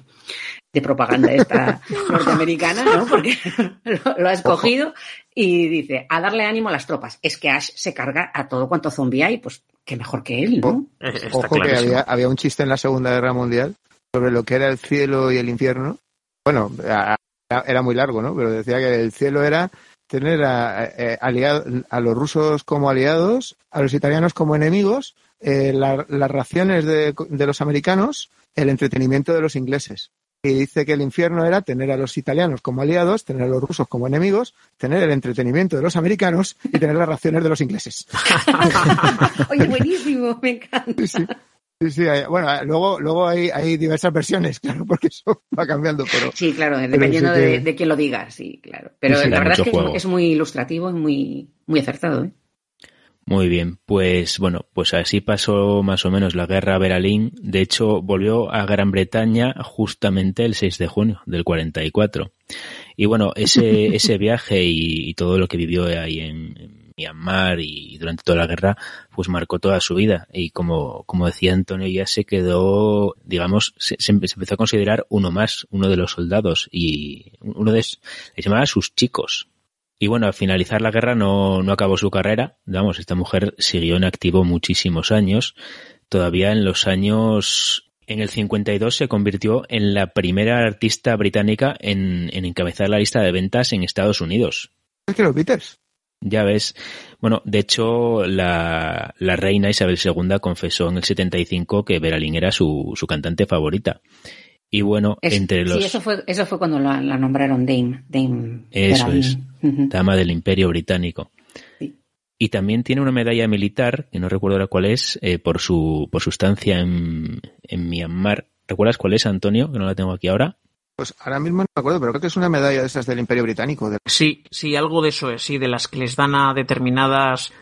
de propaganda esta norteamericana, ¿no? Porque lo, lo ha escogido y dice, a darle ánimo a las tropas. Es que Ash se carga a todo cuanto zombie hay, pues qué mejor que él, ¿no? Eh, Está Ojo que clarísimo. había, había un chiste en la Segunda Guerra Mundial sobre lo que era el cielo y el infierno. Bueno, a- a- era muy largo, ¿no? Pero decía que el cielo era tener a, a- aliado- a los rusos como aliados, a los italianos como enemigos, eh, la- las raciones de, de los americanos, el entretenimiento de los ingleses. Y dice que el infierno era tener a los italianos como aliados, tener a los rusos como enemigos, tener el entretenimiento de los americanos y tener las raciones de los ingleses. Oye, buenísimo, me encanta. Sí, sí. Bueno, luego, luego hay, hay diversas versiones, claro, porque eso va cambiando, pero Sí, claro, dependiendo sí que- de, de quién lo diga, sí, claro. Pero Sí, sí, la da verdad es que es, es muy ilustrativo y muy, muy acertado, ¿eh? Muy bien, pues bueno, pues así pasó más o menos la guerra Beralín. De hecho, volvió a Gran Bretaña justamente el 6 de junio del 44. Y bueno, ese, ese viaje y, todo lo que vivió ahí en, Myanmar y durante toda la guerra, pues marcó toda su vida. Y como, como decía Antonio, ya se quedó, digamos, se, empezó a considerar uno más, uno de los soldados y uno de, se llamaba sus chicos. Y bueno, al finalizar la guerra no, no acabó su carrera. Vamos, esta mujer siguió en activo muchísimos años. Todavía en los años en el 52 se convirtió en la primera artista británica en, encabezar la lista de ventas en Estados Unidos. ¿Es que los Beatles? Ya ves. Bueno, de hecho, la, reina Isabel II confesó en el 75 que Beralín era su, su cantante favorita. Y bueno, entre los... Sí, eso fue, eso fue cuando la, nombraron Dame. Dame eso es, dama del Imperio Británico. Y también tiene una medalla militar, que no recuerdo ahora cuál es, eh, por, su, por su estancia en, en Myanmar. ¿Recuerdas cuál es, Antonio? Que no la tengo aquí ahora. Pues ahora mismo no me acuerdo, pero creo que es una medalla de esas del Imperio Británico. Sí, sí, algo de eso es, sí, de las que les dan a determinadas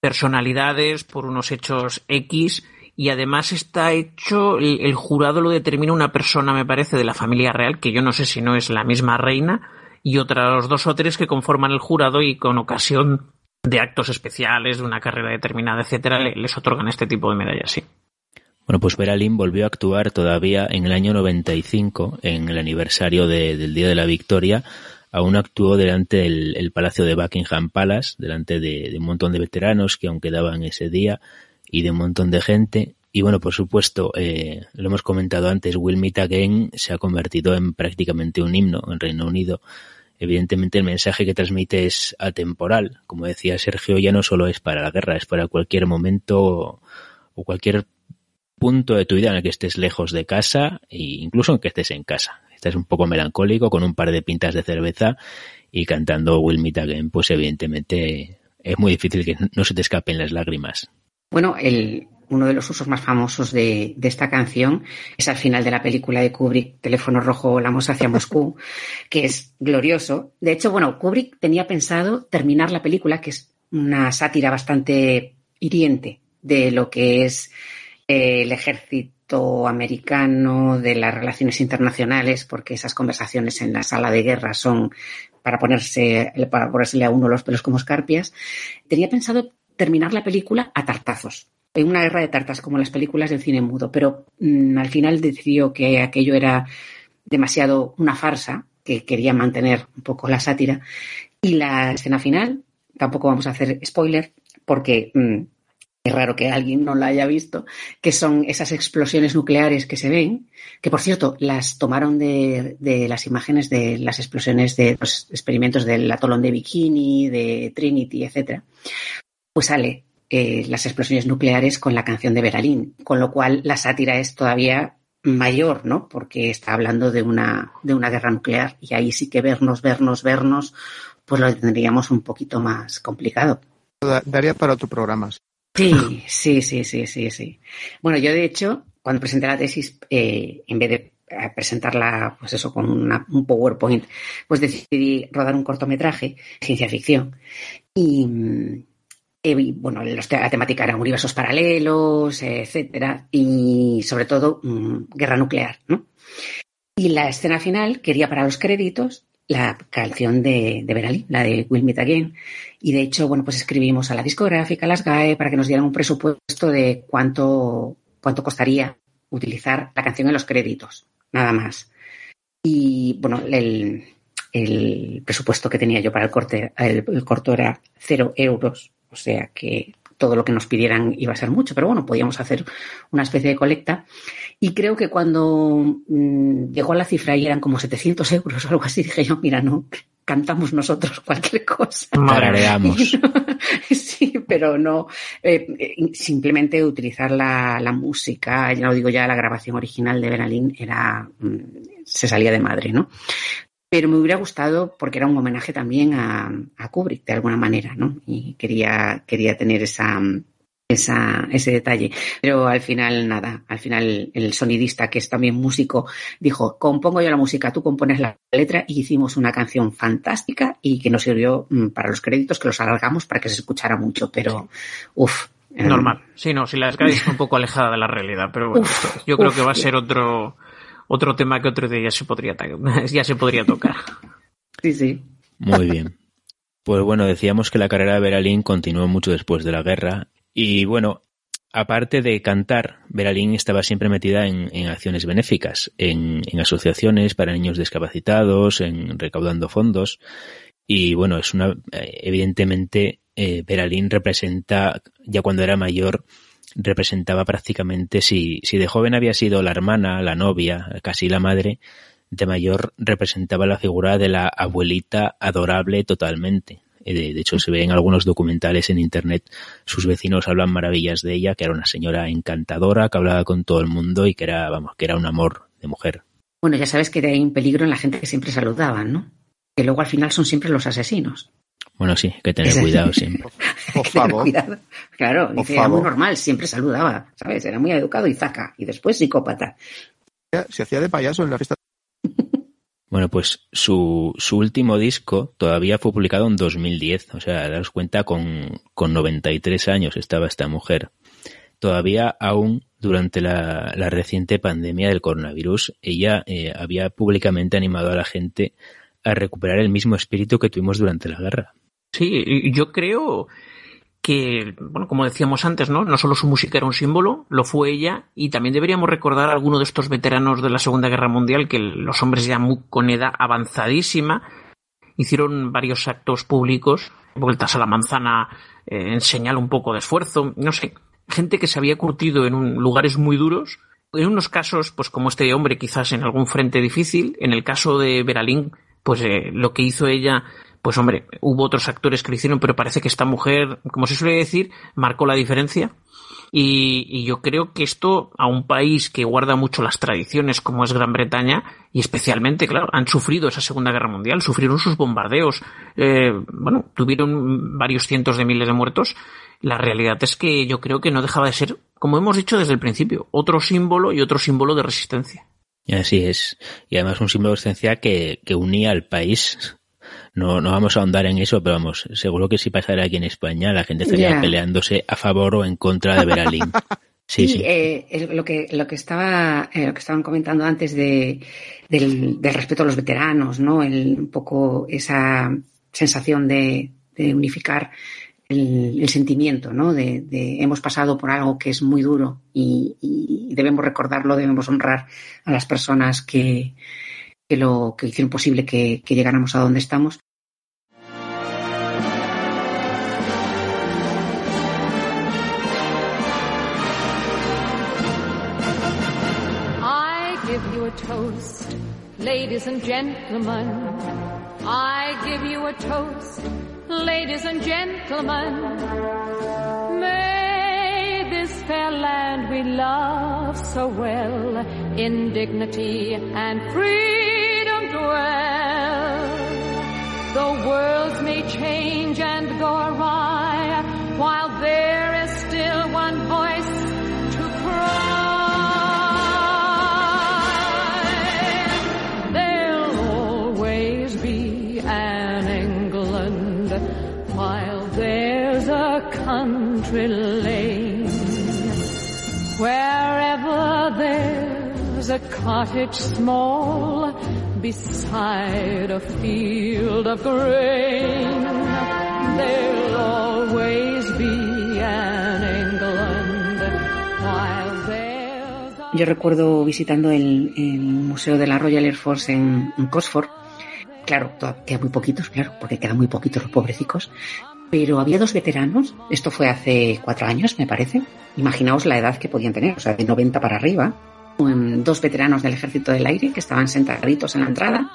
personalidades por unos hechos X y además está hecho, el, jurado lo determina una persona, me parece, de la familia real, que yo no sé si no es la misma reina, y otros dos o tres que conforman el jurado y con ocasión de actos especiales, de una carrera determinada, etcétera, les otorgan este tipo de medallas, sí. Bueno, pues Beralín volvió a actuar todavía en el año 95, en el aniversario del Día de la Victoria. Aún actuó delante del Palacio de Buckingham Palace, delante de, un montón de veteranos que aún quedaban ese día y de un montón de gente. Y bueno, por supuesto, eh, lo hemos comentado antes, Will Meet Again se ha convertido en prácticamente un himno en Reino Unido Evidentemente el mensaje que transmite es atemporal. Como decía Sergio, ya no solo es para la guerra, es para cualquier momento o cualquier punto de tu vida en el que estés lejos de casa e incluso en que estés en casa. Estás un poco melancólico con un par de pintas de cerveza y cantando Will Meet Again, pues evidentemente es muy difícil que no se te escapen las lágrimas. Bueno, el, uno de los usos más famosos de, esta canción es al final de la película de Kubrick, Teléfono Rojo, Volamos hacia Moscú, que es glorioso. De hecho, bueno, Kubrick tenía pensado terminar la película, que es una sátira bastante hiriente de lo que es eh, el ejército americano, de las relaciones internacionales, porque esas conversaciones en la sala de guerra son para ponerse, para ponérsele a uno los pelos como escarpias. Tenía pensado terminar la película a tartazos en una guerra de tartas como las películas del cine mudo, pero mm, al final decidió que aquello era demasiado una farsa, que quería mantener un poco la sátira. Y la escena final, tampoco vamos a hacer spoiler, porque mm, es raro que alguien no la haya visto, que son esas explosiones nucleares que se ven, que por cierto las tomaron de, de las imágenes de las explosiones de los experimentos del atolón de Bikini, de Trinity, etcétera. Pues sale eh, las explosiones nucleares con la canción de Beralín, con lo cual la sátira es todavía mayor, ¿no? Porque está hablando de una, de una guerra nuclear y ahí sí que vernos, vernos, vernos, pues lo tendríamos un poquito más complicado. Daría para otro programa. Sí, sí, sí, sí, sí, sí. Bueno, yo de hecho, cuando presenté la tesis, eh, en vez de eh, presentarla, pues eso, con un PowerPoint, pues decidí rodar un cortometraje, ciencia ficción. Y, eh, bueno, la temática era universos paralelos, etcétera, y sobre todo mm, guerra nuclear, ¿no? Y la escena final quería para los créditos la canción de, de Beralí, la de Will Meet Again. Y de hecho, bueno, pues escribimos a la discográfica, a las GAE, para que nos dieran un presupuesto de cuánto, cuánto costaría utilizar la canción en los créditos, nada más. Y bueno, el, el presupuesto que tenía yo para el corte, el corto era cero euros o sea que todo lo que nos pidieran iba a ser mucho, pero bueno, podíamos hacer una especie de colecta. Y creo que cuando mm, llegó a la cifra y eran como 700 euros o algo así, dije yo, mira, no, cantamos nosotros cualquier cosa. Tarareamos. sí, pero no, eh, simplemente utilizar la, la, música, ya no digo ya la grabación original de Beralín, era, mm, se salía de madre, ¿no? Pero me hubiera gustado porque era un homenaje también a, Kubrick de alguna manera, ¿no? Y quería, quería tener esa, esa, ese detalle. Pero al final, nada, al final el sonidista, que es también músico, dijo, compongo yo la música, tú compones la letra y hicimos una canción fantástica y que nos sirvió mm, para los créditos, que los alargamos para que se escuchara mucho, pero uff. Normal. Sí, no, si la descarga está un poco alejada de la realidad, pero bueno, yo creo que va a ser otro, otro tema que otro día ya se podría, ya se podría tocar. Sí, sí. Muy bien. Pues bueno, decíamos que la carrera de Beralín continuó mucho después de la guerra y bueno, aparte de cantar, Beralín estaba siempre metida en, acciones benéficas, en, asociaciones para niños discapacitados, en recaudando fondos. Y bueno, es una, eh, evidentemente, eh, Beralín representa, ya cuando era mayor, representaba prácticamente, si, si de joven había sido la hermana, la novia, casi la madre, de mayor representaba la figura de la abuelita adorable totalmente. Eh, de, hecho, se ve en algunos documentales en internet, sus vecinos hablan maravillas de ella, que era una señora encantadora, que hablaba con todo el mundo y que era, vamos, que era un amor de mujer. Bueno, ya sabes que hay un peligro en la gente que siempre saludaban, ¿no? Que luego al final son siempre los asesinos. Bueno, sí, hay que tener cuidado siempre. Por favor. Claro, era muy normal, siempre saludaba, ¿sabes? Era muy educado y zaca. Y después psicópata. Se hacía de payaso en la fiesta bueno, pues su, su último disco todavía fue publicado en 2010. O sea, daros cuenta, con, con 93 años estaba esta mujer. Todavía aún durante la, la reciente pandemia del coronavirus, ella eh, había públicamente animado a la gente a recuperar el mismo espíritu que tuvimos durante la guerra. Sí, yo creo que, bueno, como decíamos antes, ¿no? No solo su música era un símbolo, lo fue ella, y también deberíamos recordar a alguno de estos veteranos de la Segunda Guerra Mundial, que los hombres ya con edad avanzadísima hicieron varios actos públicos, vueltas a la manzana, eh, en señal un poco de esfuerzo, no sé, gente que se había curtido en un, lugares muy duros, en unos casos, pues como este hombre, quizás en algún frente difícil, en el caso de Beralín, pues eh, lo que hizo ella pues hombre, hubo otros actores que lo hicieron, pero parece que esta mujer, como se suele decir, marcó la diferencia. Y, yo creo que esto a un país que guarda mucho las tradiciones como es Gran Bretaña, y especialmente, claro, han sufrido esa Segunda Guerra Mundial, sufrieron sus bombardeos, eh, bueno, tuvieron varios cientos de miles de muertos. La realidad es que yo creo que no dejaba de ser, como hemos dicho desde el principio, otro símbolo y otro símbolo de resistencia. Y así es. Y además un símbolo de resistencia que, que unía al país no, no vamos a ahondar en eso, pero vamos, seguro que si pasara aquí en España la gente estaría peleándose a favor o en contra de Beralín. Sí, sí. Eh, lo que lo que estaba eh, lo que estaban comentando antes de del, respeto a los veteranos, ¿no? El, un poco esa sensación de, unificar el, sentimiento, ¿no? De, hemos pasado por algo que es muy duro y, debemos recordarlo, debemos honrar a las personas que, que lo que hicieron posible que, que llegáramos a donde estamos. I give you a toast, ladies and gentlemen. I give you a toast, ladies and gentlemen. Fair land we love so well in dignity and freedom dwell. The worlds may change and go awry while there is still one voice to cry. There'll always be an England while there's a country there's a cottage small beside a field of grain. There'll always be an England while there's a... Yo recuerdo visitando el, el, Museo de la Royal Air Force en, en Cosford. Claro, quedan muy poquitos, claro, porque quedan muy poquitos los pobrecicos. Pero había dos veteranos, esto fue hace cuatro años, me parece. Imaginaos la edad que podían tener, o sea, de 90 para arriba dos veteranos del Ejército del Aire que estaban sentaditos en la entrada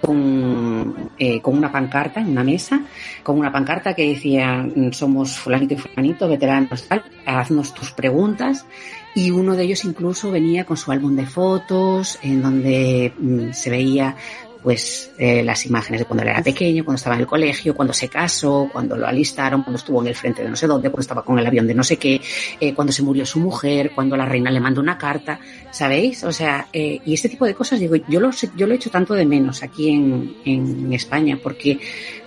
con, eh, con una pancarta en una mesa, con una pancarta que decía somos fulanito y fulanito, veteranos, tal, haznos tus preguntas y uno de ellos incluso venía con su álbum de fotos en donde mm, se veía pues eh, las imágenes de cuando él era pequeño, cuando estaba en el colegio, cuando se casó, cuando lo alistaron, cuando estuvo en el frente de no sé dónde, cuando estaba con el avión de no sé qué, eh, cuando se murió su mujer, cuando la reina le mandó una carta, ¿sabéis? O sea, eh, y este tipo de cosas, digo, yo lo, yo lo he hecho tanto de menos aquí en, en España, porque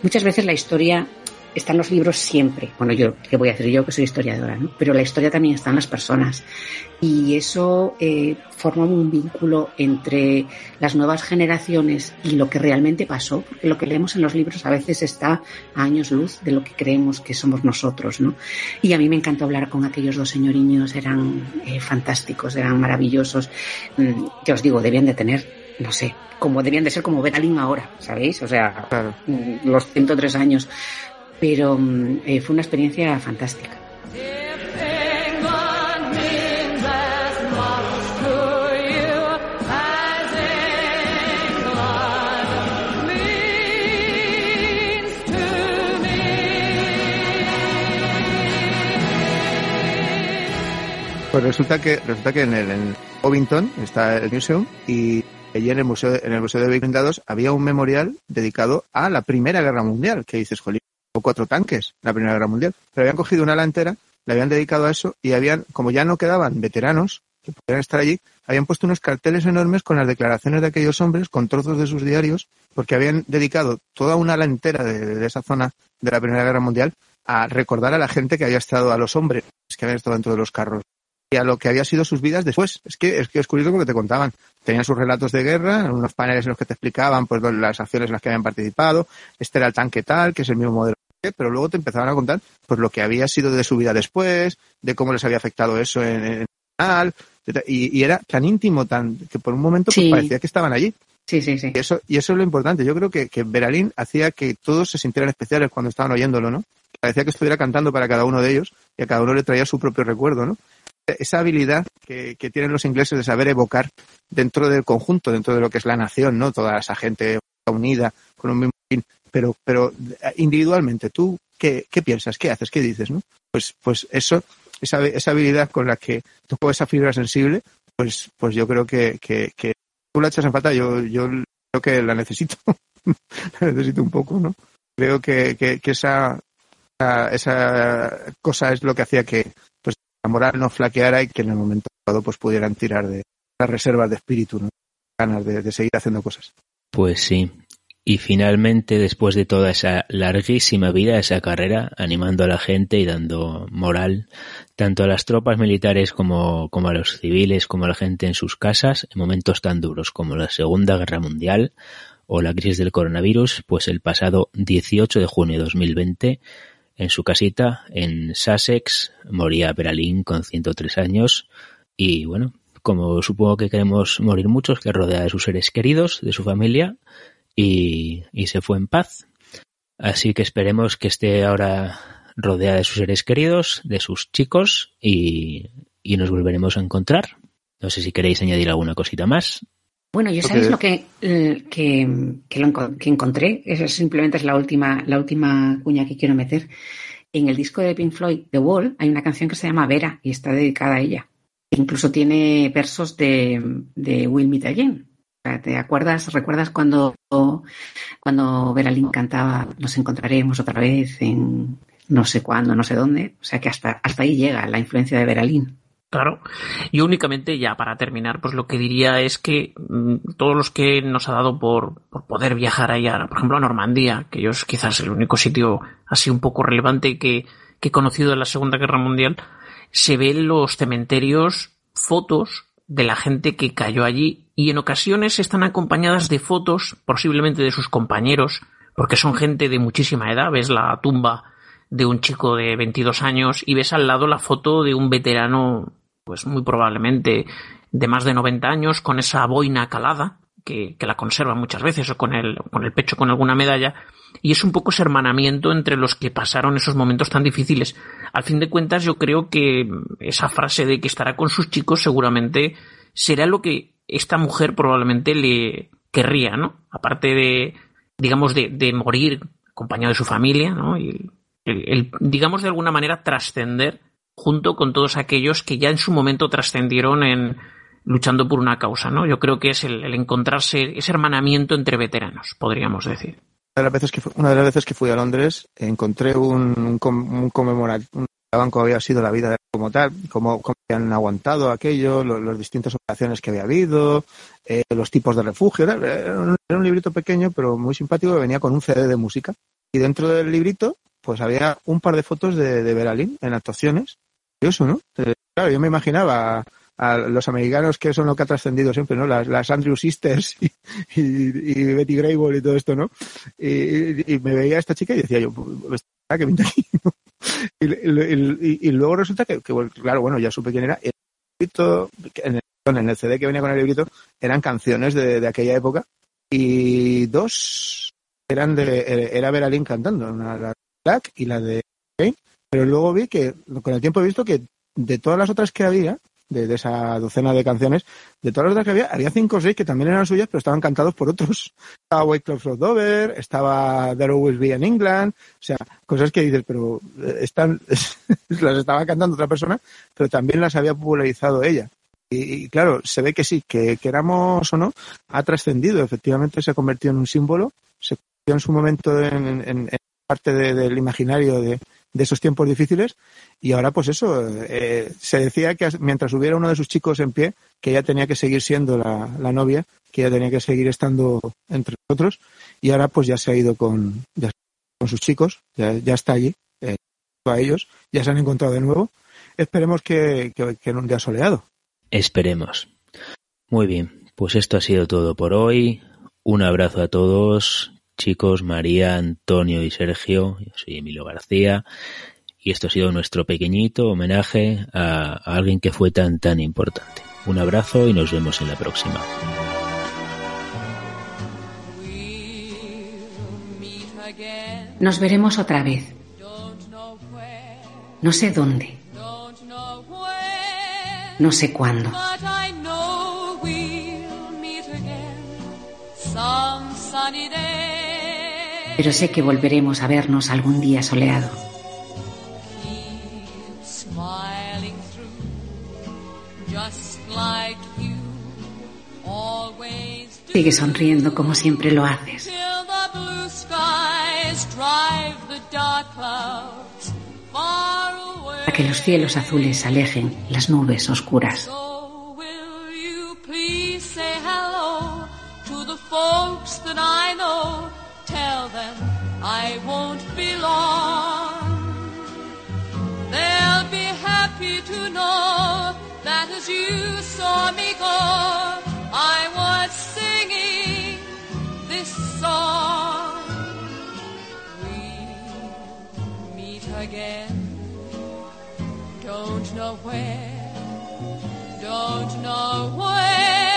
muchas veces la historia están los libros siempre. Bueno, yo, ¿qué voy a decir yo que soy historiadora? ¿no? Pero la historia también está en las personas. Y eso eh, forma un vínculo entre las nuevas generaciones y lo que realmente pasó, porque lo que leemos en los libros a veces está a años luz de lo que creemos que somos nosotros, ¿no? Y a mí me encantó hablar con aquellos dos señoriños, eran eh, fantásticos, eran maravillosos. Mm, ya os digo, debían de tener no sé, como debían de ser como Betalín ahora, ¿sabéis? O sea, mm, los 103 años pero mm, eh, fue una experiencia fantástica. Pues resulta que resulta que en el en Ovington está el museum y allí en el museo en el museo de Blindados había un memorial dedicado a la Primera Guerra Mundial que dices, jolín, o cuatro tanques en la Primera Guerra Mundial. Pero habían cogido una ala entera, le habían dedicado a eso y habían, como ya no quedaban veteranos que pudieran estar allí, habían puesto unos carteles enormes con las declaraciones de aquellos hombres, con trozos de sus diarios, porque habían dedicado toda una ala entera de, esa zona de la Primera Guerra Mundial a recordar a la gente que había estado, a los hombres que habían estado dentro de los carros y a lo que había sido sus vidas después. Es que es que es curioso porque te contaban. Tenían sus relatos de guerra, unos paneles en los que te explicaban pues las acciones en las que habían participado. Este era el tanque tal, que es el mismo modelo pero luego te empezaban a contar pues lo que había sido de su vida después, de cómo les había afectado eso en, el canal, y, era tan íntimo, tan que por un momento pues, parecía que estaban allí. Sí, sí, sí. Y eso, y eso es lo importante. Yo creo que, que Beralín hacía que todos se sintieran especiales cuando estaban oyéndolo, ¿no? Parecía que estuviera cantando para cada uno de ellos y a cada uno le traía su propio recuerdo, ¿no? Esa habilidad que, que tienen los ingleses de saber evocar dentro del conjunto, dentro de lo que es la nación, ¿no? Toda esa gente unida con un mismo pero, pero individualmente, ¿tú qué, qué piensas? ¿Qué haces? ¿Qué dices? ¿no? Pues, pues eso, esa, esa habilidad con la que tocó esa fibra sensible, pues, pues yo creo que, que, que tú la echas en falta, yo, yo creo que la necesito, la necesito un poco, ¿no? Creo que, que, esa, esa cosa es lo que hacía que pues la moral no flaqueara y que en el momento dado pues pudieran tirar de las reservas de espíritu, ganas de, de seguir haciendo cosas. Pues sí, y finalmente, después de toda esa larguísima vida, esa carrera, animando a la gente y dando moral tanto a las tropas militares como, como a los civiles, como a la gente en sus casas, en momentos tan duros como la Segunda Guerra Mundial o la crisis del coronavirus, pues el pasado 18 de junio de 2020, en su casita en Sussex, moría Beralín con 103 años y bueno, como supongo que queremos morir muchos, que rodea de sus seres queridos, de su familia, y, se fue en paz. Así que esperemos que esté ahora rodeada de sus seres queridos, de sus chicos y, nos volveremos a encontrar. No sé si queréis añadir alguna cosita más. Bueno, yo sabéis lo que, que, que, lo, que encontré, Esa simplemente es la última, la última cuña que quiero meter. En el disco de Pink Floyd, The Wall, hay una canción que se llama Vera y está dedicada a ella. Incluso tiene versos de, de Will Meet Again, ¿Te acuerdas, recuerdas cuando, cuando Beralín cantaba Nos encontraremos otra vez en no sé cuándo, no sé dónde? O sea que hasta, hasta ahí llega la influencia de Beralín. Claro. Yo únicamente, ya para terminar, pues lo que diría es que mm, todos los que nos ha dado por, por poder viajar allá, por ejemplo a Normandía, que yo es quizás el único sitio así un poco relevante que, que he conocido en la Segunda Guerra Mundial, se ven los cementerios fotos de la gente que cayó allí y en ocasiones están acompañadas de fotos, posiblemente de sus compañeros, porque son gente de muchísima edad. Ves la tumba de un chico de 22 años y ves al lado la foto de un veterano, pues muy probablemente de más de 90 años, con esa boina calada, que, la conserva muchas veces, o con el, con el pecho con alguna medalla, y es un poco ese hermanamiento entre los que pasaron esos momentos tan difíciles. Al fin de cuentas, yo creo que esa frase de que estará con sus chicos seguramente será lo que esta mujer probablemente le querría, ¿no? Aparte de, digamos, de, de morir acompañado de su familia, ¿no? Y el, digamos, de alguna manera trascender junto con todos aquellos que ya en su momento trascendieron en, luchando por una causa, ¿no? Yo creo que es el, encontrarse, ese hermanamiento entre veteranos, podríamos decir. Una de las veces que, una de las veces que fui a Londres encontré un, un, un conmemorativo, banco había sido la vida como tal, cómo, han aguantado aquello, las distintas operaciones que había habido, eh, los tipos de refugio. Era, un librito pequeño, pero muy simpático, que venía con un CD de música. Y dentro del librito, pues había un par de fotos de, de Beralín en actuaciones. Curioso, ¿no? Eh, claro, yo me imaginaba a los americanos que son lo que ha trascendido siempre, ¿no? Las, Andrew Sisters y, Betty Grable y todo esto, ¿no? Y, me veía esta chica y decía yo, pues, que pinta aquí? Y, luego resulta que, claro, bueno, ya supe quién era. El en el, en el CD que venía con el librito, eran canciones de, aquella época y dos eran de, era Vera Lynn cantando, la de Black y la de Kane, pero luego vi que, con el tiempo he visto que de todas las otras que había, de, esa docena de canciones, de todas las otras que había, había cinco o seis que también eran suyas, pero estaban cantados por otros. Estaba White Club of Dover, estaba There Always Be in England, o sea, cosas que dices, pero eh, están, las estaba cantando otra persona, pero también las había popularizado ella. Y, claro, se ve que sí, que queramos o no, ha trascendido, efectivamente se ha convertido en un símbolo, se convirtió en su momento en, parte del imaginario de, de esos tiempos difíciles y ahora pues eso, eh, se decía que mientras hubiera uno de sus chicos en pie, que ella tenía que seguir siendo la, novia, que ella tenía que seguir estando entre nosotros y ahora pues ya se ha ido con, con sus chicos, ya, ya está allí, eh, a ellos, ya se han encontrado de nuevo. Esperemos que, que, que en un día soleado. Esperemos. Muy bien, pues esto ha sido todo por hoy. Un abrazo a todos, chicos, María, Antonio y Sergio. Yo soy Emilio García y esto ha sido nuestro pequeñito homenaje a, alguien que fue tan tan importante. Un abrazo y nos vemos en la próxima. Nos veremos otra vez. No sé dónde. No sé cuándo. Pero sé que volveremos a vernos algún día soleado. Sigue sonriendo como siempre lo haces. Para que los cielos azules alejen las nubes oscuras. tell them I won't be long. They'll be happy to know that as you saw me go, I was singing this song. We'll meet again, don't know where, don't know where.